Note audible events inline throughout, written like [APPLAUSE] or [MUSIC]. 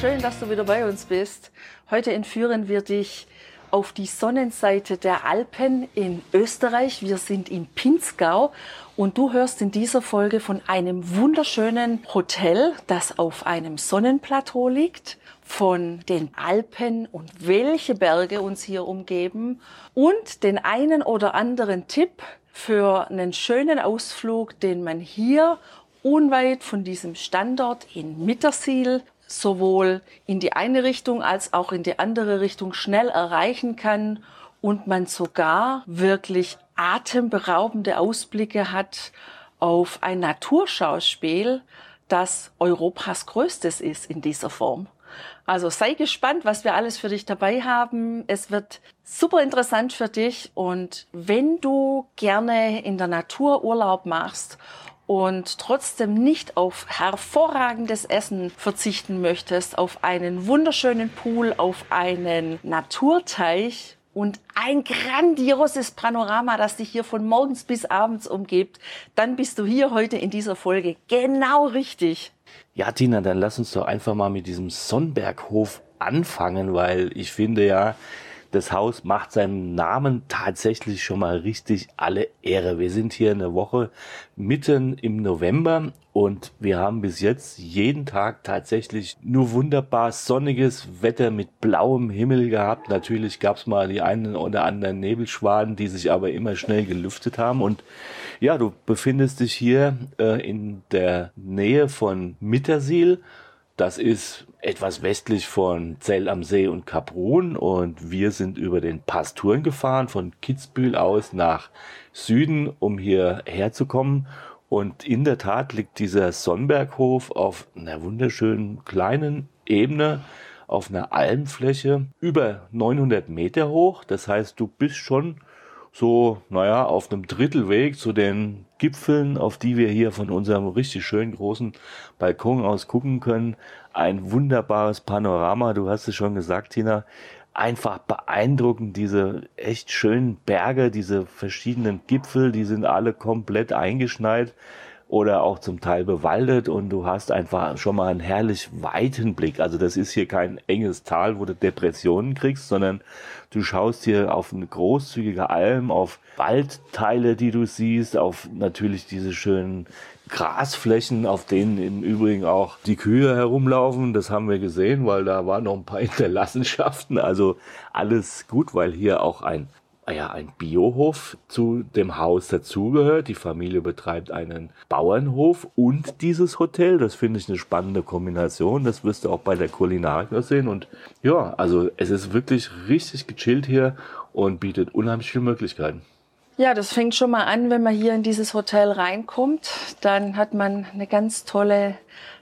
Schön, dass du wieder bei uns bist. Heute entführen wir dich auf die Sonnenseite der Alpen in Österreich. Wir sind im Pinzgau und du hörst in dieser Folge von einem wunderschönen Hotel, das auf einem Sonnenplateau liegt, von den Alpen und welche Berge uns hier umgeben und den einen oder anderen Tipp für einen schönen Ausflug, den man hier unweit von diesem Standort in Mittersiel sowohl in die eine Richtung als auch in die andere Richtung schnell erreichen kann und man sogar wirklich atemberaubende Ausblicke hat auf ein Naturschauspiel, das Europas größtes ist in dieser Form. Also sei gespannt, was wir alles für dich dabei haben. Es wird super interessant für dich und wenn du gerne in der Natur Urlaub machst und trotzdem nicht auf hervorragendes Essen verzichten möchtest, auf einen wunderschönen Pool, auf einen Naturteich und ein grandioses Panorama, das dich hier von morgens bis abends umgibt, dann bist du hier heute in dieser Folge genau richtig. Ja, Tina, dann lass uns doch einfach mal mit diesem Sonnberghof anfangen, weil ich finde ja, das Haus macht seinem Namen tatsächlich schon mal richtig alle Ehre. Wir sind hier eine Woche mitten im November und wir haben bis jetzt jeden Tag tatsächlich nur wunderbar sonniges Wetter mit blauem Himmel gehabt. Natürlich gab es mal die einen oder anderen Nebelschwaden, die sich aber immer schnell gelüftet haben. Und ja, du befindest dich hier äh, in der Nähe von Mittersiel das ist etwas westlich von Zell am See und Kaprun und wir sind über den Pasturen gefahren von Kitzbühel aus nach Süden, um hierher zu kommen. Und in der Tat liegt dieser Sonnberghof auf einer wunderschönen kleinen Ebene, auf einer Almfläche über 900 Meter hoch. Das heißt, du bist schon so, naja, auf einem Drittelweg zu den Gipfeln, auf die wir hier von unserem richtig schönen großen Balkon aus gucken können. Ein wunderbares Panorama, du hast es schon gesagt, Tina. Einfach beeindruckend, diese echt schönen Berge, diese verschiedenen Gipfel, die sind alle komplett eingeschneit oder auch zum Teil bewaldet und du hast einfach schon mal einen herrlich weiten Blick. Also das ist hier kein enges Tal, wo du Depressionen kriegst, sondern du schaust hier auf eine großzügige Alm, auf Waldteile, die du siehst, auf natürlich diese schönen Grasflächen, auf denen im Übrigen auch die Kühe herumlaufen. Das haben wir gesehen, weil da waren noch ein paar [LAUGHS] Hinterlassenschaften. Also alles gut, weil hier auch ein ja, ein Biohof zu dem Haus dazugehört. Die Familie betreibt einen Bauernhof und dieses Hotel. Das finde ich eine spannende Kombination. Das wirst du auch bei der Kulinarik sehen. Und ja, also es ist wirklich richtig gechillt hier und bietet unheimlich viele Möglichkeiten. Ja, das fängt schon mal an, wenn man hier in dieses Hotel reinkommt. Dann hat man eine ganz tolle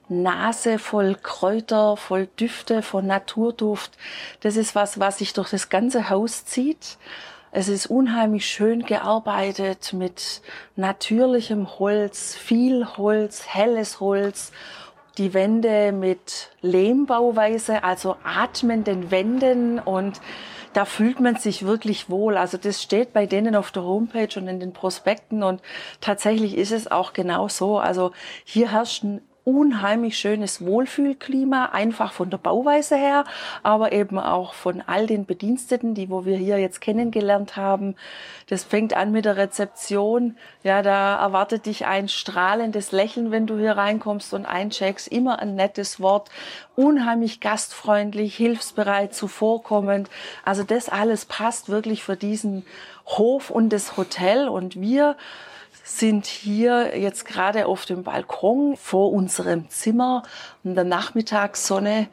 Nase voll Kräuter, voll Düfte, voll Naturduft. Das ist was, was sich durch das ganze Haus zieht. Es ist unheimlich schön gearbeitet mit natürlichem Holz, viel Holz, helles Holz. Die Wände mit Lehmbauweise, also atmenden Wänden und da fühlt man sich wirklich wohl. Also das steht bei denen auf der Homepage und in den Prospekten und tatsächlich ist es auch genau so. Also hier herrscht ein unheimlich schönes Wohlfühlklima, einfach von der Bauweise her, aber eben auch von all den Bediensteten, die wo wir hier jetzt kennengelernt haben. Das fängt an mit der Rezeption. Ja, da erwartet dich ein strahlendes Lächeln, wenn du hier reinkommst und eincheckst. Immer ein nettes Wort, unheimlich gastfreundlich, hilfsbereit, zuvorkommend. Also das alles passt wirklich für diesen Hof und das Hotel und wir sind hier jetzt gerade auf dem Balkon vor unserem Zimmer in der Nachmittagssonne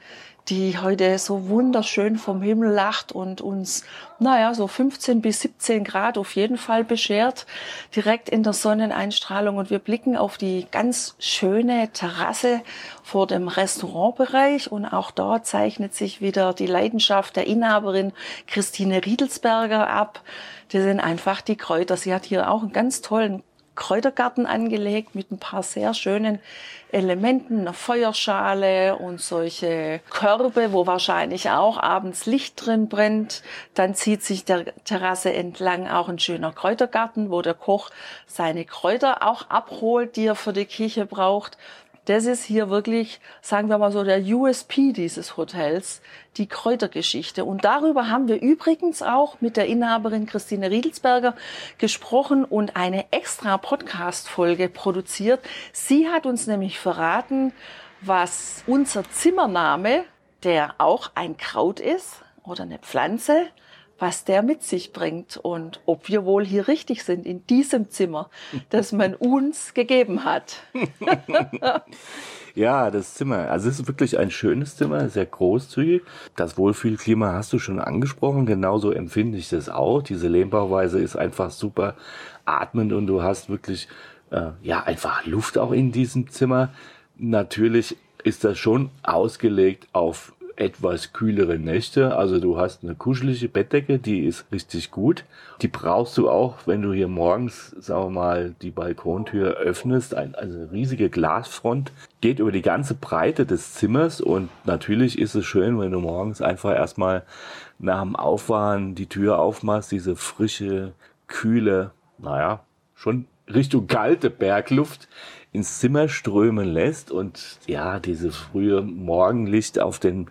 die heute so wunderschön vom Himmel lacht und uns, naja, so 15 bis 17 Grad auf jeden Fall beschert, direkt in der Sonneneinstrahlung. Und wir blicken auf die ganz schöne Terrasse vor dem Restaurantbereich. Und auch dort zeichnet sich wieder die Leidenschaft der Inhaberin Christine Riedelsberger ab. Das sind einfach die Kräuter. Sie hat hier auch einen ganz tollen Kräutergarten angelegt mit ein paar sehr schönen Elementen, einer Feuerschale und solche Körbe, wo wahrscheinlich auch abends Licht drin brennt. Dann zieht sich der Terrasse entlang auch ein schöner Kräutergarten, wo der Koch seine Kräuter auch abholt, die er für die Küche braucht. Das ist hier wirklich, sagen wir mal so, der USP dieses Hotels, die Kräutergeschichte. Und darüber haben wir übrigens auch mit der Inhaberin Christine Riedelsberger gesprochen und eine extra Podcast-Folge produziert. Sie hat uns nämlich verraten, was unser Zimmername, der auch ein Kraut ist oder eine Pflanze, was der mit sich bringt und ob wir wohl hier richtig sind in diesem Zimmer, das man [LAUGHS] uns gegeben hat. [LAUGHS] ja, das Zimmer. Also es ist wirklich ein schönes Zimmer, sehr großzügig. Das Wohlfühlklima hast du schon angesprochen. Genauso empfinde ich das auch. Diese Lehmbauweise ist einfach super atmend und du hast wirklich äh, ja einfach Luft auch in diesem Zimmer. Natürlich ist das schon ausgelegt auf etwas kühlere Nächte. Also du hast eine kuschelige Bettdecke, die ist richtig gut. Die brauchst du auch, wenn du hier morgens, sagen wir mal, die Balkontür öffnest. Ein, also eine riesige Glasfront geht über die ganze Breite des Zimmers und natürlich ist es schön, wenn du morgens einfach erstmal nach dem Aufwachen die Tür aufmachst, diese frische, kühle, naja, schon Richtung kalte Bergluft ins Zimmer strömen lässt und ja, dieses frühe Morgenlicht auf den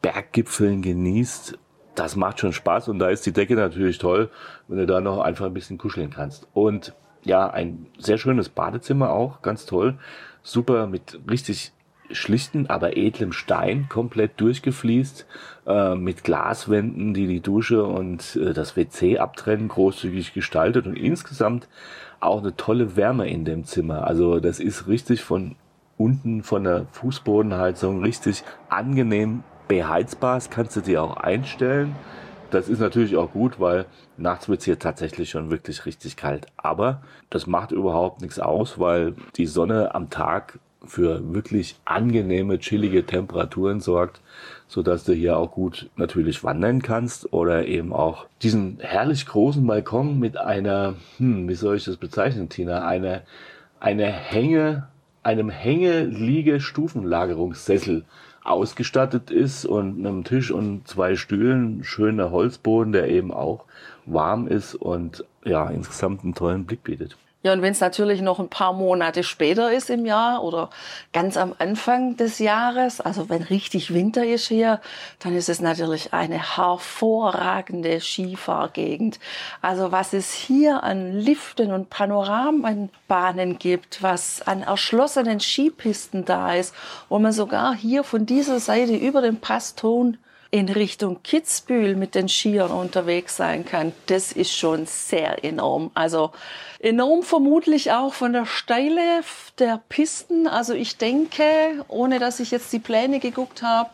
Berggipfeln genießt, das macht schon Spaß und da ist die Decke natürlich toll, wenn du da noch einfach ein bisschen kuscheln kannst. Und ja, ein sehr schönes Badezimmer auch, ganz toll. Super mit richtig schlichten, aber edlem Stein komplett durchgefließt, äh, mit Glaswänden, die die Dusche und äh, das WC abtrennen, großzügig gestaltet und insgesamt auch eine tolle Wärme in dem Zimmer. Also das ist richtig von unten von der Fußbodenheizung richtig angenehm beheizbar. Das kannst du dir auch einstellen. Das ist natürlich auch gut, weil nachts wird es hier tatsächlich schon wirklich richtig kalt. Aber das macht überhaupt nichts aus, weil die Sonne am Tag für wirklich angenehme, chillige Temperaturen sorgt, so dass du hier auch gut natürlich wandern kannst oder eben auch diesen herrlich großen Balkon mit einer, hm, wie soll ich das bezeichnen, Tina, eine, eine Hänge, einem Hänge-Liege-Stufenlagerungssessel ausgestattet ist und einem Tisch und zwei Stühlen, schöner Holzboden, der eben auch warm ist und ja, insgesamt einen tollen Blick bietet. Ja, und wenn es natürlich noch ein paar Monate später ist im Jahr oder ganz am Anfang des Jahres, also wenn richtig Winter ist hier, dann ist es natürlich eine hervorragende Skifahrgegend. Also was es hier an Liften und Panoramenbahnen gibt, was an erschlossenen Skipisten da ist, wo man sogar hier von dieser Seite über den Passton in Richtung Kitzbühel mit den Skiern unterwegs sein kann, das ist schon sehr enorm. Also enorm vermutlich auch von der Steile der Pisten. Also ich denke, ohne dass ich jetzt die Pläne geguckt habe,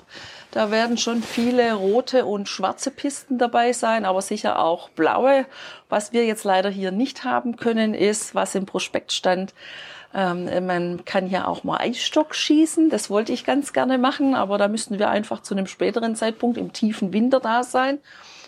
da werden schon viele rote und schwarze Pisten dabei sein, aber sicher auch blaue. Was wir jetzt leider hier nicht haben können, ist, was im Prospekt stand, ähm, man kann hier auch mal Eisstock schießen. Das wollte ich ganz gerne machen, aber da müssten wir einfach zu einem späteren Zeitpunkt im tiefen Winter da sein.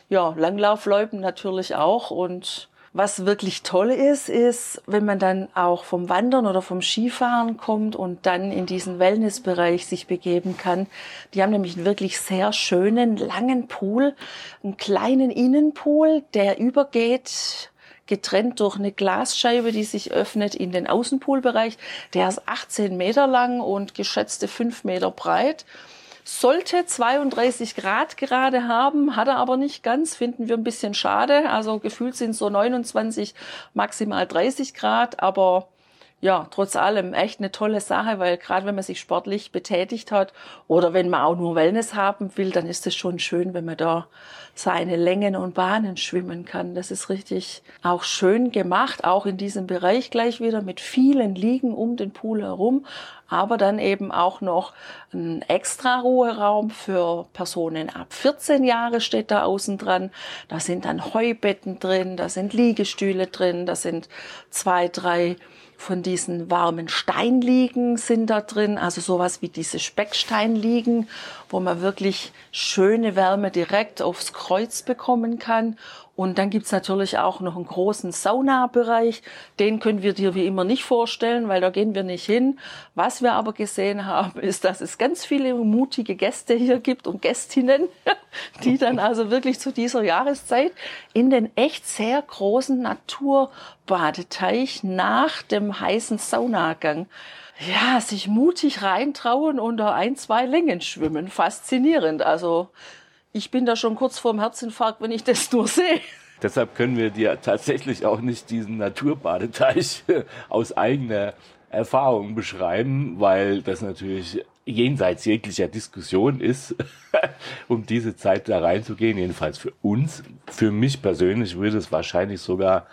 Ja, Langlaufläupen natürlich auch und was wirklich toll ist, ist, wenn man dann auch vom Wandern oder vom Skifahren kommt und dann in diesen Wellnessbereich sich begeben kann. Die haben nämlich einen wirklich sehr schönen, langen Pool, einen kleinen Innenpool, der übergeht getrennt durch eine Glasscheibe, die sich öffnet in den Außenpoolbereich. Der ist 18 Meter lang und geschätzte 5 Meter breit. Sollte 32 Grad gerade haben, hat er aber nicht ganz, finden wir ein bisschen schade. Also gefühlt sind so 29, maximal 30 Grad, aber ja, trotz allem echt eine tolle Sache, weil gerade wenn man sich sportlich betätigt hat oder wenn man auch nur Wellness haben will, dann ist es schon schön, wenn man da seine Längen und Bahnen schwimmen kann. Das ist richtig auch schön gemacht, auch in diesem Bereich gleich wieder mit vielen Liegen um den Pool herum. aber dann eben auch noch ein extra Ruheraum für Personen ab 14 Jahre steht da außen dran. Da sind dann Heubetten drin, da sind Liegestühle drin, da sind zwei, drei von diesen warmen Steinliegen sind da drin, also sowas wie diese Specksteinliegen, wo man wirklich schöne Wärme direkt aufs Kreuz bekommen kann. Und dann gibt's natürlich auch noch einen großen Saunabereich. Den können wir dir wie immer nicht vorstellen, weil da gehen wir nicht hin. Was wir aber gesehen haben, ist, dass es ganz viele mutige Gäste hier gibt und Gästinnen, [LAUGHS] die dann also wirklich zu dieser Jahreszeit in den echt sehr großen Naturbadeteich nach dem heißen Saunagang ja, sich mutig reintrauen und da ein, zwei Längen schwimmen. Faszinierend. Also ich bin da schon kurz vorm Herzinfarkt, wenn ich das nur sehe. Deshalb können wir dir tatsächlich auch nicht diesen Naturbadeteich [LAUGHS] aus eigener Erfahrung beschreiben, weil das natürlich jenseits jeglicher Diskussion ist, [LAUGHS] um diese Zeit da reinzugehen, jedenfalls für uns. Für mich persönlich würde es wahrscheinlich sogar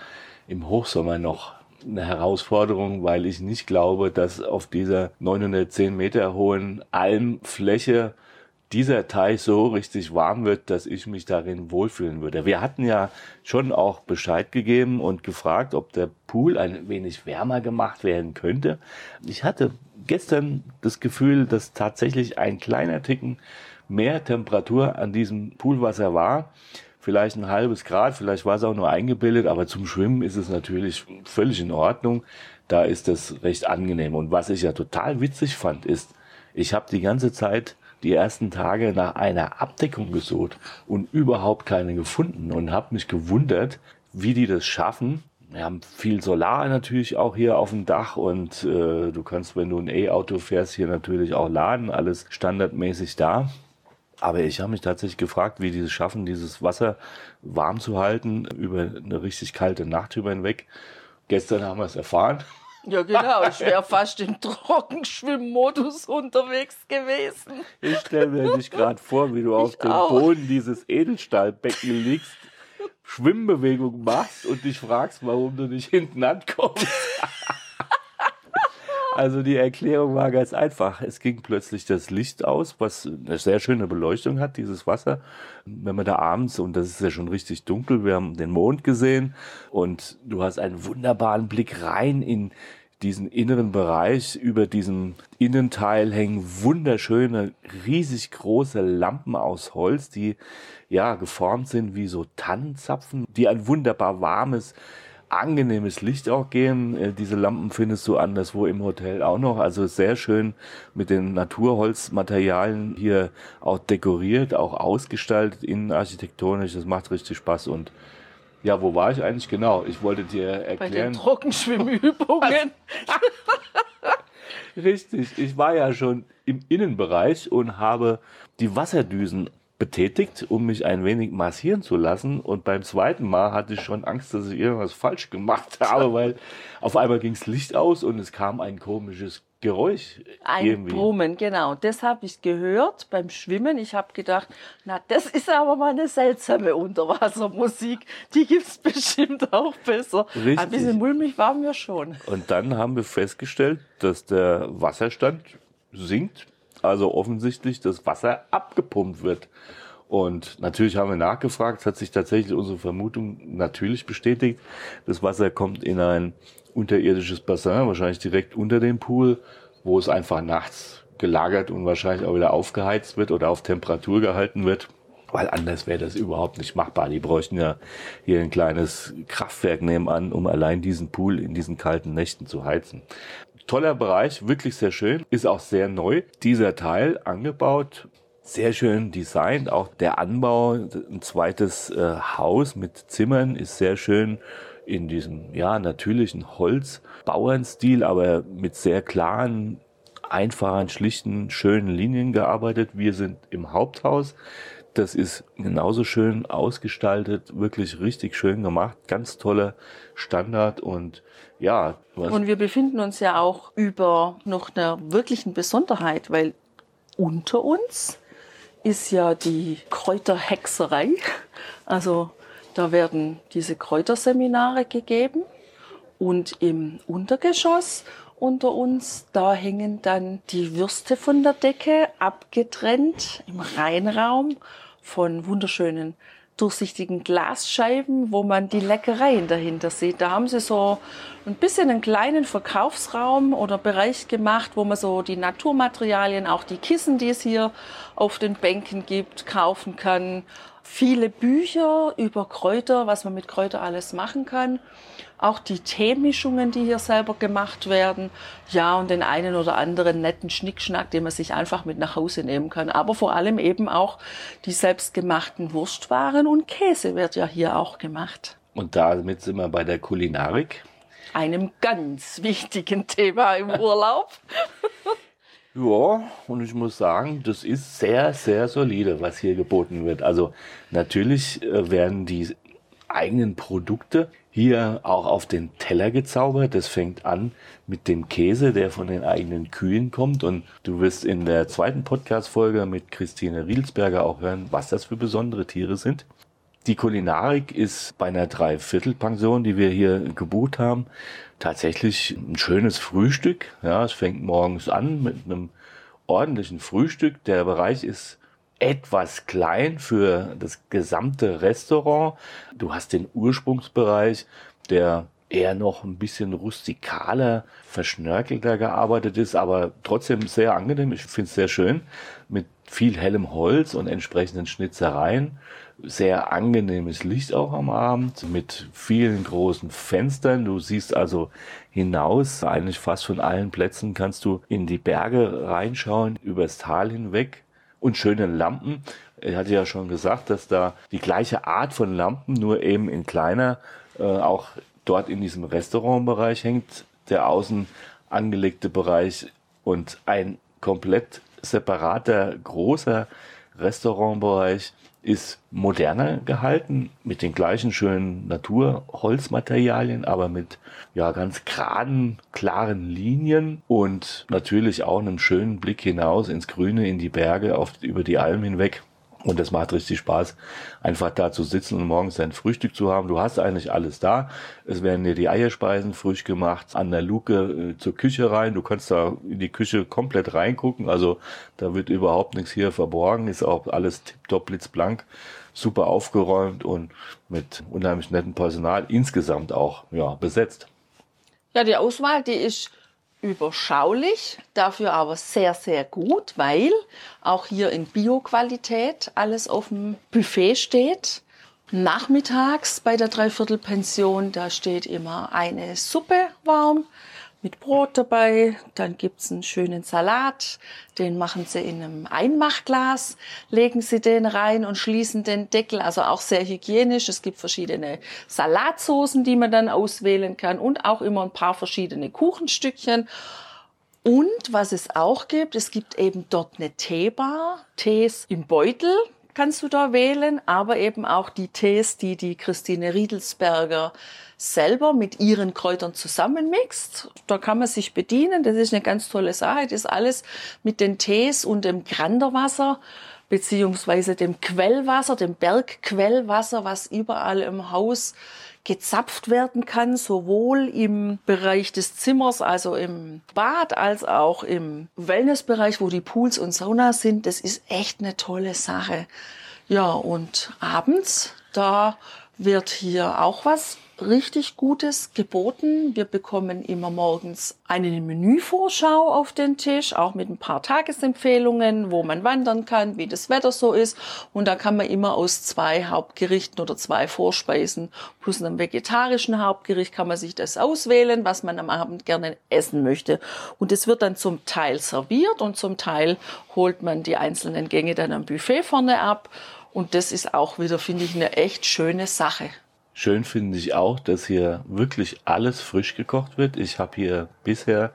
im Hochsommer noch eine Herausforderung, weil ich nicht glaube, dass auf dieser 910 Meter hohen Almfläche dieser Teich so richtig warm wird, dass ich mich darin wohlfühlen würde. Wir hatten ja schon auch Bescheid gegeben und gefragt, ob der Pool ein wenig wärmer gemacht werden könnte. Ich hatte gestern das Gefühl, dass tatsächlich ein kleiner Ticken mehr Temperatur an diesem Poolwasser war. Vielleicht ein halbes Grad, vielleicht war es auch nur eingebildet, aber zum Schwimmen ist es natürlich völlig in Ordnung. Da ist es recht angenehm. Und was ich ja total witzig fand, ist, ich habe die ganze Zeit die ersten Tage nach einer Abdeckung gesucht und überhaupt keine gefunden und habe mich gewundert, wie die das schaffen. Wir haben viel Solar natürlich auch hier auf dem Dach und äh, du kannst, wenn du ein E-Auto fährst, hier natürlich auch laden, alles standardmäßig da. Aber ich habe mich tatsächlich gefragt, wie die es schaffen, dieses Wasser warm zu halten über eine richtig kalte Nacht hinweg. Gestern haben wir es erfahren. Ja, genau. Ich wäre fast im Trockenschwimmmodus unterwegs gewesen. Ich stelle mir dich gerade vor, wie du auf dem Boden dieses Edelstahlbecken liegst, Schwimmbewegung machst und dich fragst, warum du nicht hinten ankommst. [LAUGHS] Also die Erklärung war ganz einfach. Es ging plötzlich das Licht aus, was eine sehr schöne Beleuchtung hat, dieses Wasser. Wenn man da abends, und das ist ja schon richtig dunkel, wir haben den Mond gesehen und du hast einen wunderbaren Blick rein in diesen inneren Bereich. Über diesem Innenteil hängen wunderschöne, riesig große Lampen aus Holz, die ja geformt sind wie so Tannenzapfen, die ein wunderbar warmes angenehmes Licht auch geben. Äh, diese Lampen findest du anderswo im Hotel auch noch. Also sehr schön mit den Naturholzmaterialien hier auch dekoriert, auch ausgestaltet, innenarchitektonisch. Das macht richtig Spaß und ja, wo war ich eigentlich genau? Ich wollte dir erklären. Bei den Trockenschwimmübungen. [LAUGHS] Richtig, ich war ja schon im Innenbereich und habe die Wasserdüsen betätigt, um mich ein wenig massieren zu lassen. Und beim zweiten Mal hatte ich schon Angst, dass ich irgendwas falsch gemacht [LAUGHS] habe, weil auf einmal ging das Licht aus und es kam ein komisches Geräusch. Ein irgendwie. Brummen, genau. Das habe ich gehört beim Schwimmen. Ich habe gedacht, na, das ist aber mal eine seltsame Unterwassermusik. Die gibt es [LAUGHS] bestimmt auch besser. Richtig. Ein bisschen mulmig waren wir schon. Und dann haben wir festgestellt, dass der Wasserstand sinkt also offensichtlich das Wasser abgepumpt wird. Und natürlich haben wir nachgefragt, hat sich tatsächlich unsere Vermutung natürlich bestätigt. Das Wasser kommt in ein unterirdisches Bassin, wahrscheinlich direkt unter dem Pool, wo es einfach nachts gelagert und wahrscheinlich auch wieder aufgeheizt wird oder auf Temperatur gehalten wird. Weil anders wäre das überhaupt nicht machbar. Die bräuchten ja hier ein kleines Kraftwerk nebenan, um allein diesen Pool in diesen kalten Nächten zu heizen. Toller Bereich, wirklich sehr schön. Ist auch sehr neu. Dieser Teil angebaut. Sehr schön designt. Auch der Anbau, ein zweites äh, Haus mit Zimmern ist sehr schön in diesem, ja, natürlichen Holzbauernstil, aber mit sehr klaren, einfachen, schlichten, schönen Linien gearbeitet. Wir sind im Haupthaus. Das ist genauso schön ausgestaltet, wirklich richtig schön gemacht, ganz toller Standard und ja. Und wir befinden uns ja auch über noch einer wirklichen Besonderheit, weil unter uns ist ja die Kräuterhexerei. Also da werden diese Kräuterseminare gegeben und im Untergeschoss unter uns. Da hängen dann die Würste von der Decke, abgetrennt im Reinraum von wunderschönen durchsichtigen Glasscheiben, wo man die Leckereien dahinter sieht. Da haben sie so ein bisschen einen kleinen Verkaufsraum oder Bereich gemacht, wo man so die Naturmaterialien, auch die Kissen, die es hier auf den Bänken gibt, kaufen kann. Viele Bücher über Kräuter, was man mit Kräuter alles machen kann auch die Teemischungen, die hier selber gemacht werden. Ja, und den einen oder anderen netten Schnickschnack, den man sich einfach mit nach Hause nehmen kann. Aber vor allem eben auch die selbstgemachten Wurstwaren und Käse wird ja hier auch gemacht. Und damit sind wir bei der Kulinarik. Einem ganz wichtigen Thema im Urlaub. [LAUGHS] Ja, und ich muss sagen, das ist sehr, sehr solide, was hier geboten wird. Also natürlich äh, werden die eigenen Produkte hier auch auf den Teller gezaubert. Das fängt an mit dem Käse, der von den eigenen Kühen kommt. Und du wirst in der zweiten Podcast-Folge mit Christine Rielsberger auch hören, was das für besondere Tiere sind. Die Kulinarik ist bei einer Dreiviertelpension, die wir hier gebucht haben, tatsächlich ein schönes Frühstück. Ja, es fängt morgens an mit einem ordentlichen Frühstück. Der Bereich ist etwas klein für das gesamte Restaurant. Du hast den Ursprungsbereich, der eher noch ein bisschen rustikaler, verschnörkelter gearbeitet ist, aber trotzdem sehr angenehm. Ich finde es sehr schön viel hellem Holz und entsprechenden Schnitzereien. Sehr angenehmes Licht auch am Abend mit vielen großen Fenstern. Du siehst also hinaus. Eigentlich fast von allen Plätzen kannst du in die Berge reinschauen, übers Tal hinweg und schöne Lampen. Ich hatte ja schon gesagt, dass da die gleiche Art von Lampen, nur eben in kleiner, äh, auch dort in diesem Restaurantbereich hängt, der außen angelegte Bereich und ein komplett separater, großer Restaurantbereich ist moderner gehalten, mit den gleichen schönen Naturholzmaterialien, aber mit ja ganz geraden, klaren Linien und natürlich auch einem schönen Blick hinaus ins Grüne, in die Berge, auf, über die Alm hinweg. Und das macht richtig Spaß, einfach da zu sitzen und morgens sein Frühstück zu haben. Du hast eigentlich alles da. Es werden dir die Eierspeisen frisch gemacht, an der Luke äh, zur Küche rein. Du kannst da in die Küche komplett reingucken. Also da wird überhaupt nichts hier verborgen. Ist auch alles tipptopp blitzblank, super aufgeräumt und mit unheimlich netten Personal insgesamt auch ja, besetzt. Ja, die Auswahl, die ist überschaulich, dafür aber sehr, sehr gut, weil auch hier in Bio-Qualität alles auf dem Buffet steht. Nachmittags bei der Dreiviertelpension, da steht immer eine Suppe warm, mit Brot dabei. Dann gibt's einen schönen Salat. Den machen sie in einem Einmachglas, legen sie den rein und schließen den Deckel. Also auch sehr hygienisch. Es gibt verschiedene Salatsoßen, die man dann auswählen kann und auch immer ein paar verschiedene Kuchenstückchen. Und was es auch gibt, es gibt eben dort eine Teebar, Tees im Beutel kannst du da wählen, aber eben auch die Tees, die die Christine Riedelsberger selber mit ihren Kräutern zusammenmixt. Da kann man sich bedienen. Das ist eine ganz tolle Sache. Das ist alles mit den Tees und dem Granderwasser beziehungsweise dem Quellwasser, dem Bergquellwasser, was überall im Haus gezapft werden kann, sowohl im Bereich des Zimmers, also im Bad, als auch im Wellnessbereich, wo die Pools und Saunas sind. Das ist echt eine tolle Sache. Ja, und abends, da wird hier auch was richtig Gutes geboten. Wir bekommen immer morgens eine Menüvorschau auf den Tisch, auch mit ein paar Tagesempfehlungen, wo man wandern kann, wie das Wetter so ist. Und da kann man immer aus zwei Hauptgerichten oder zwei Vorspeisen plus einem vegetarischen Hauptgericht kann man sich das auswählen, was man am Abend gerne essen möchte. Und es wird dann zum Teil serviert und zum Teil holt man die einzelnen Gänge dann am Buffet vorne ab. Und das ist auch wieder, finde ich, eine echt schöne Sache. Schön finde ich auch, dass hier wirklich alles frisch gekocht wird. Ich habe hier bisher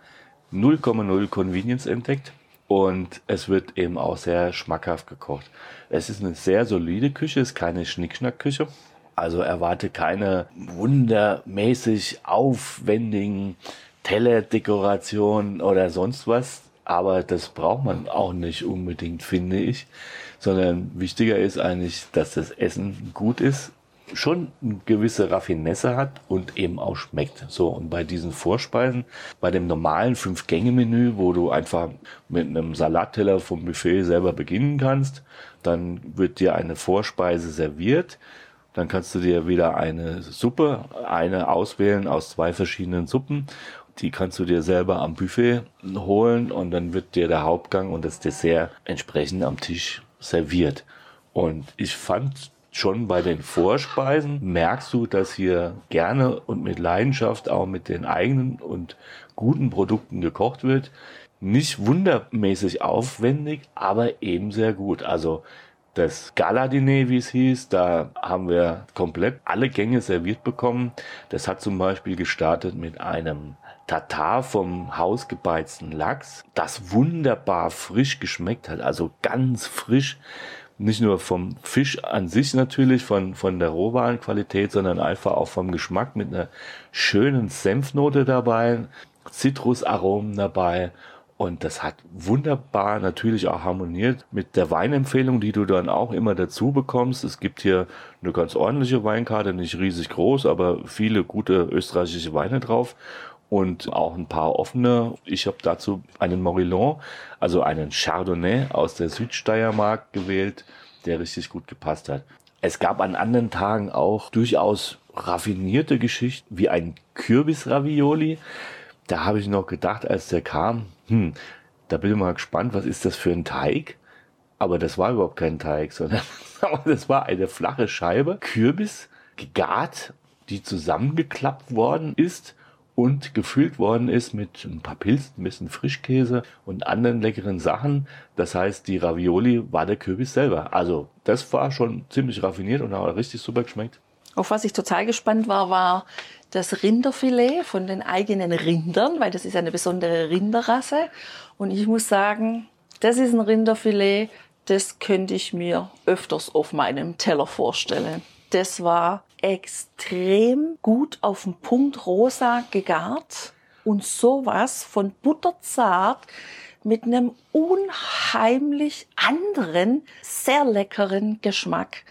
0,0 Convenience entdeckt und es wird eben auch sehr schmackhaft gekocht. Es ist eine sehr solide Küche, ist keine Schnickschnackküche. Also erwarte keine wundermäßig aufwendigen Tellerdekorationen oder sonst was. Aber das braucht man auch nicht unbedingt, finde ich. Sondern wichtiger ist eigentlich, dass das Essen gut ist schon eine gewisse Raffinesse hat und eben auch schmeckt. So, und bei diesen Vorspeisen, bei dem normalen Fünf-Gänge-Menü, wo du einfach mit einem Salatteller vom Buffet selber beginnen kannst, dann wird dir eine Vorspeise serviert. Dann kannst du dir wieder eine Suppe, eine auswählen aus zwei verschiedenen Suppen. Die kannst du dir selber am Buffet holen und dann wird dir der Hauptgang und das Dessert entsprechend am Tisch serviert. Und ich fand schon bei den Vorspeisen merkst du, dass hier gerne und mit Leidenschaft auch mit den eigenen und guten Produkten gekocht wird. Nicht wundermäßig aufwendig, aber eben sehr gut. Also das Gala-Diner, wie es hieß, da haben wir komplett alle Gänge serviert bekommen. Das hat zum Beispiel gestartet mit einem Tatar vom hausgebeizten Lachs, das wunderbar frisch geschmeckt hat, also ganz frisch nicht nur vom Fisch an sich natürlich, von, von der Rohwarenqualität, sondern einfach auch vom Geschmack mit einer schönen Senfnote dabei, Zitrusaromen dabei. Und das hat wunderbar natürlich auch harmoniert mit der Weinempfehlung, die du dann auch immer dazu bekommst. Es gibt hier eine ganz ordentliche Weinkarte, nicht riesig groß, aber viele gute österreichische Weine drauf und auch ein paar offene. Ich habe dazu einen Morillon, also einen Chardonnay aus der Südsteiermark gewählt, der richtig gut gepasst hat. Es gab an anderen Tagen auch durchaus raffinierte Geschichten, wie ein Kürbisravioli. Da habe ich noch gedacht, als der kam, hm, da bin ich mal gespannt, was ist das für ein Teig? Aber das war überhaupt kein Teig, [LAUGHS] sondern das war eine flache Scheibe Kürbis gegart, die zusammengeklappt worden ist und gefüllt worden ist mit ein paar Pilzen, ein bisschen Frischkäse und anderen leckeren Sachen. Das heißt, die Ravioli war der Kürbis selber. Also das war schon ziemlich raffiniert und hat richtig super geschmeckt. Auf was ich total gespannt war, war das Rinderfilet von den eigenen Rindern, weil das ist eine besondere Rinderrasse. Und ich muss sagen, das ist ein Rinderfilet, das könnte ich mir öfters auf meinem Teller vorstellen. Das war extrem gut auf den Punkt rosa gegart und sowas von butterzart mit einem unheimlich anderen, sehr leckeren Geschmack.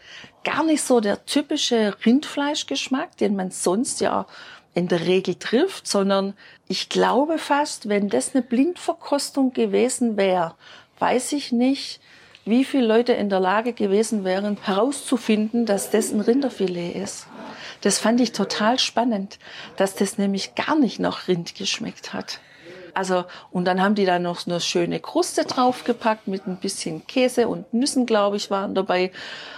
Gar nicht so der typische Rindfleischgeschmack, den man sonst ja in der Regel trifft, sondern ich glaube fast, wenn das eine Blindverkostung gewesen wäre, weiß ich nicht, wie viele Leute in der Lage gewesen wären, herauszufinden, dass das ein Rinderfilet ist. Das fand ich total spannend, dass das nämlich gar nicht nach Rind geschmeckt hat. Also, und dann haben die da noch eine schöne Kruste draufgepackt mit ein bisschen Käse und Nüssen, glaube ich, waren dabei.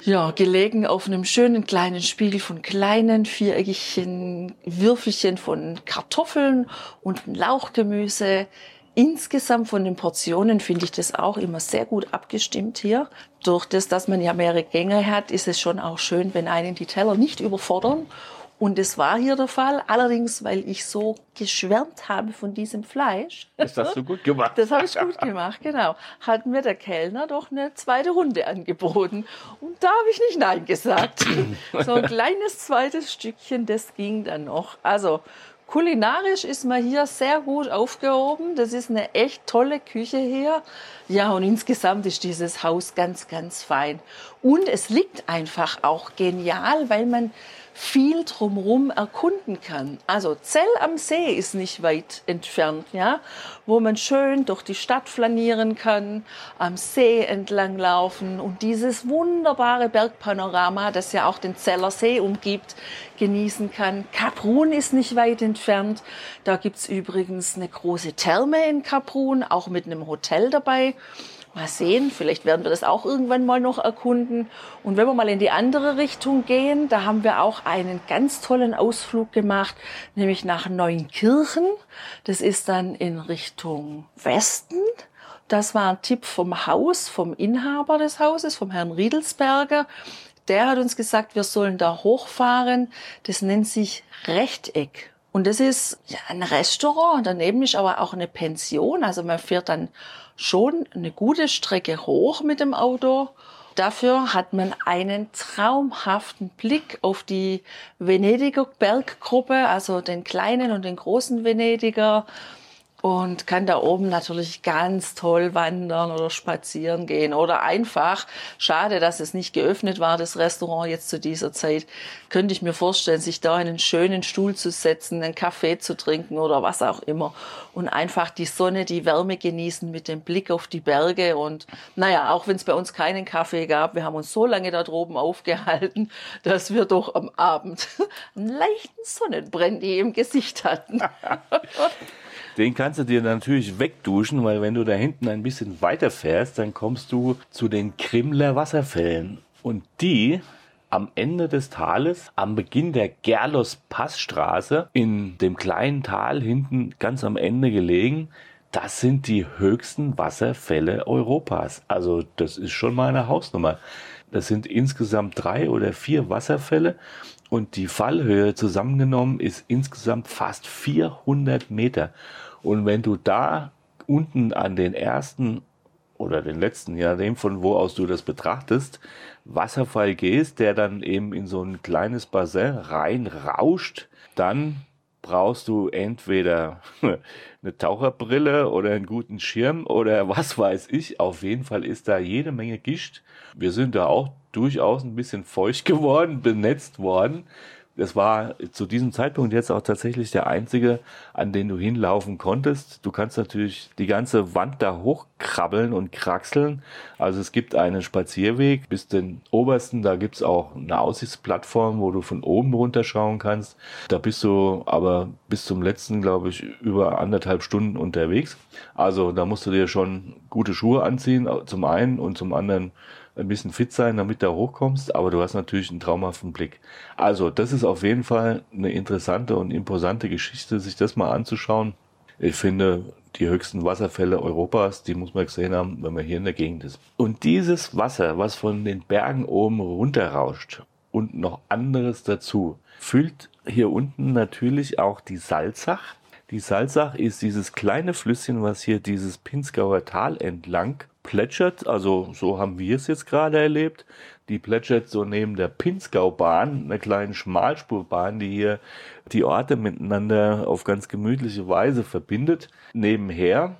Ja, gelegen auf einem schönen kleinen Spiegel von kleinen viereckigen Würfelchen von Kartoffeln und Lauchgemüse. Insgesamt von den Portionen finde ich das auch immer sehr gut abgestimmt hier. Durch das, dass man ja mehrere Gänge hat, ist es schon auch schön, wenn einen die Teller nicht überfordern. Und das war hier der Fall. Allerdings, weil ich so geschwärmt habe von diesem Fleisch. Das hast du gut gemacht. Das habe ich gut gemacht, genau. Hat mir der Kellner doch eine zweite Runde angeboten. Und da habe ich nicht Nein gesagt. [LAUGHS] So ein kleines zweites Stückchen, das ging dann noch. Also Kulinarisch ist man hier sehr gut aufgehoben. Das ist eine echt tolle Küche hier. Ja, und insgesamt ist dieses Haus ganz, ganz fein. Und es liegt einfach auch genial, weil man viel drumherum erkunden kann. Also Zell am See ist nicht weit entfernt, ja, wo man schön durch die Stadt flanieren kann, am See entlang laufen und dieses wunderbare Bergpanorama, das ja auch den Zeller See umgibt, genießen kann. Kaprun ist nicht weit entfernt. Da gibt's übrigens eine große Therme in Kaprun, auch mit einem Hotel dabei. Mal sehen, vielleicht werden wir das auch irgendwann mal noch erkunden. Und wenn wir mal in die andere Richtung gehen, da haben wir auch einen ganz tollen Ausflug gemacht, nämlich nach Neunkirchen. Das ist dann in Richtung Westen. Das war ein Tipp vom Haus, vom Inhaber des Hauses, vom Herrn Riedelsberger. Der hat uns gesagt, wir sollen da hochfahren. Das nennt sich Rechteck. Und das ist ein Restaurant. Daneben ist aber auch eine Pension. Also man fährt dann schon eine gute Strecke hoch mit dem Auto. Dafür hat man einen traumhaften Blick auf die Venediger Berggruppe, also den kleinen und den großen Venediger. Und kann da oben natürlich ganz toll wandern oder spazieren gehen. Oder einfach, schade, dass es nicht geöffnet war, das Restaurant jetzt zu dieser Zeit, könnte ich mir vorstellen, sich da in einen schönen Stuhl zu setzen, einen Kaffee zu trinken oder was auch immer. Und einfach die Sonne, die Wärme genießen mit dem Blick auf die Berge. Und naja, auch wenn es bei uns keinen Kaffee gab, wir haben uns so lange da droben aufgehalten, [LAUGHS] dass wir doch am Abend [LAUGHS] einen leichten Sonnenbrände im Gesicht hatten. [LAUGHS] Den kannst du dir natürlich wegduschen, weil wenn du da hinten ein bisschen weiter fährst, dann kommst du zu den Krimler Wasserfällen. Und die am Ende des Tales, am Beginn der Gerlos-Passstraße, in dem kleinen Tal hinten ganz am Ende gelegen, das sind die höchsten Wasserfälle Europas. Also das ist schon mal eine Hausnummer. Das sind insgesamt drei oder vier Wasserfälle und die Fallhöhe zusammengenommen ist insgesamt fast 400 Meter. Und wenn du da unten an den ersten oder den letzten, je nachdem von wo aus du das betrachtest, Wasserfall gehst, der dann eben in so ein kleines Bassin reinrauscht, dann brauchst du entweder [LAUGHS] eine Taucherbrille oder einen guten Schirm oder was weiß ich. Auf jeden Fall ist da jede Menge Gischt. Wir sind da auch durchaus ein bisschen feucht [LAUGHS] geworden, benetzt worden es war zu diesem Zeitpunkt jetzt auch tatsächlich der einzige, an den du hinlaufen konntest. Du kannst natürlich die ganze Wand da hochkrabbeln und kraxeln. Also es gibt einen Spazierweg bis den obersten. Da gibt's auch eine Aussichtsplattform, wo du von oben runterschauen kannst. Da bist du aber bis zum letzten, glaube ich, über anderthalb Stunden unterwegs. Also da musst du dir schon gute Schuhe anziehen, zum einen und zum anderen ein bisschen fit sein, damit du hochkommst, aber du hast natürlich einen traumhaften Blick. Also, das ist auf jeden Fall eine interessante und imposante Geschichte, sich das mal anzuschauen. Ich finde, die höchsten Wasserfälle Europas, die muss man gesehen haben, wenn man hier in der Gegend ist. Und dieses Wasser, was von den Bergen oben runterrauscht und noch anderes dazu, füllt hier unten natürlich auch die Salzach. Die Salzach ist dieses kleine Flüsschen, was hier dieses Pinzgauer Tal entlang plätschert, also so haben wir es jetzt gerade erlebt. Die plätschert so neben der Pinzgaubahn, einer kleinen Schmalspurbahn, die hier die Orte miteinander auf ganz gemütliche Weise verbindet, nebenher.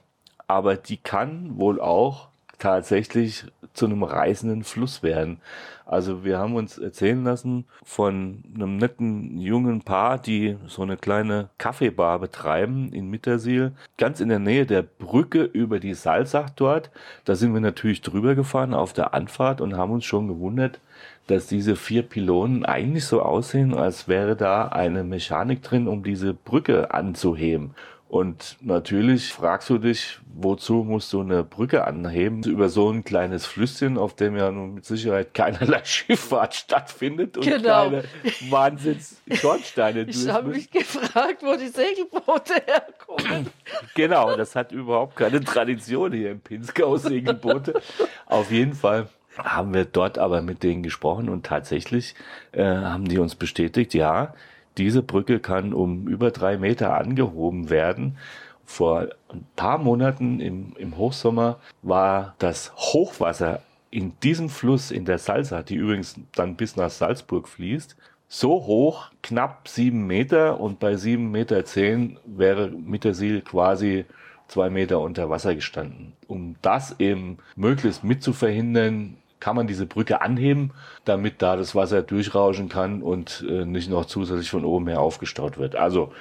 Aber die kann wohl auch tatsächlich zu einem reißenden Fluss werden. Also wir haben uns erzählen lassen von einem netten jungen Paar, die so eine kleine Kaffeebar betreiben in Mittersiel, ganz in der Nähe der Brücke über die Salzach dort. Da sind wir natürlich drüber gefahren auf der Anfahrt und haben uns schon gewundert, dass diese vier Pylonen eigentlich so aussehen, als wäre da eine Mechanik drin, um diese Brücke anzuheben. Und natürlich fragst du dich, wozu musst du eine Brücke anheben über so ein kleines Flüsschen, auf dem ja nun mit Sicherheit keinerlei [LAUGHS] Schifffahrt stattfindet und genau. keine Wahnsinns-Schornsteine [LAUGHS] Ich habe mich gefragt, wo die Segelboote herkommen. [CLEARS THROAT] genau, das hat überhaupt keine Tradition hier im Pinskau, Segelboote. Auf jeden Fall haben wir dort aber mit denen gesprochen und tatsächlich äh, haben die uns bestätigt, ja, diese Brücke kann um über drei Meter angehoben werden. Vor ein paar Monaten im, im Hochsommer war das Hochwasser in diesem Fluss in der Salsa, die übrigens dann bis nach Salzburg fließt, so hoch, knapp sieben Meter und bei sieben Meter zehn wäre Mittersil quasi zwei Meter unter Wasser gestanden. Um das eben möglichst mit zu verhindern, kann man diese Brücke anheben, damit da das Wasser durchrauschen kann und äh, nicht noch zusätzlich von oben her aufgestaut wird. Also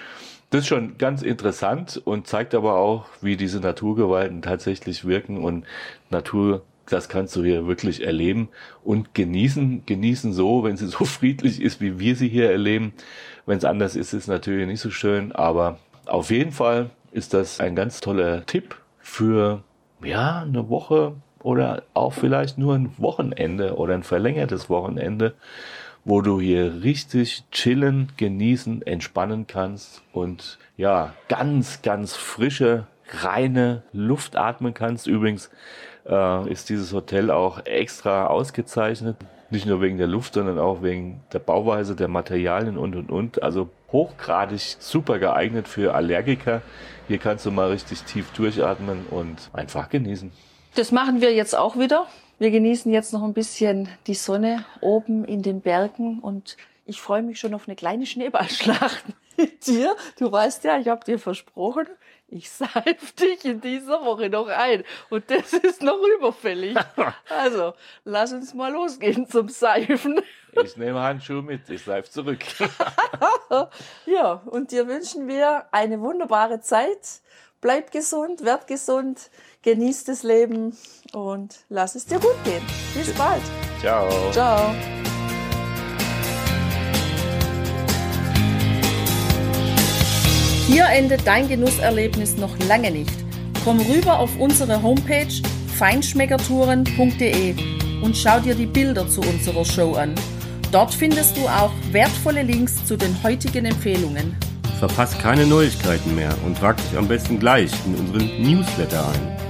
das ist schon ganz interessant und zeigt aber auch, wie diese Naturgewalten tatsächlich wirken und Natur, das kannst du hier wirklich erleben und genießen. Genießen so, wenn sie [LAUGHS] so friedlich ist, wie wir sie hier erleben. Wenn es anders ist, ist es natürlich nicht so schön, aber auf jeden Fall ist das ein ganz toller Tipp für ja, eine Woche, oder auch vielleicht nur ein Wochenende oder ein verlängertes Wochenende, wo du hier richtig chillen, genießen, entspannen kannst und ja, ganz, ganz frische, reine Luft atmen kannst. Übrigens äh, ist dieses Hotel auch extra ausgezeichnet. Nicht nur wegen der Luft, sondern auch wegen der Bauweise, der Materialien und und und. Also hochgradig super geeignet für Allergiker. Hier kannst du mal richtig tief durchatmen und einfach genießen. Das machen wir jetzt auch wieder. Wir genießen jetzt noch ein bisschen die Sonne oben in den Bergen und ich freue mich schon auf eine kleine Schneeballschlacht [LAUGHS] mit dir. Du weißt ja, ich habe dir versprochen, ich seif [LAUGHS] dich in dieser Woche noch ein. Und das ist noch überfällig. [LAUGHS] Also, lass uns mal losgehen zum Seifen. Ich nehme Handschuhe mit, ich seif zurück. ja, und dir wünschen wir eine wunderbare Zeit. Bleib gesund, werd gesund, genieß das Leben und lass es dir gut gehen. Bis bald. Ciao. Ciao. Hier endet dein Genusserlebnis noch lange nicht. Komm rüber auf unsere Homepage feinschmeckertouren.de und schau dir die Bilder zu unserer Show an. Dort findest du auch wertvolle Links zu den heutigen Empfehlungen. Verpasst keine Neuigkeiten mehr und trag dich am besten gleich in unseren Newsletter ein.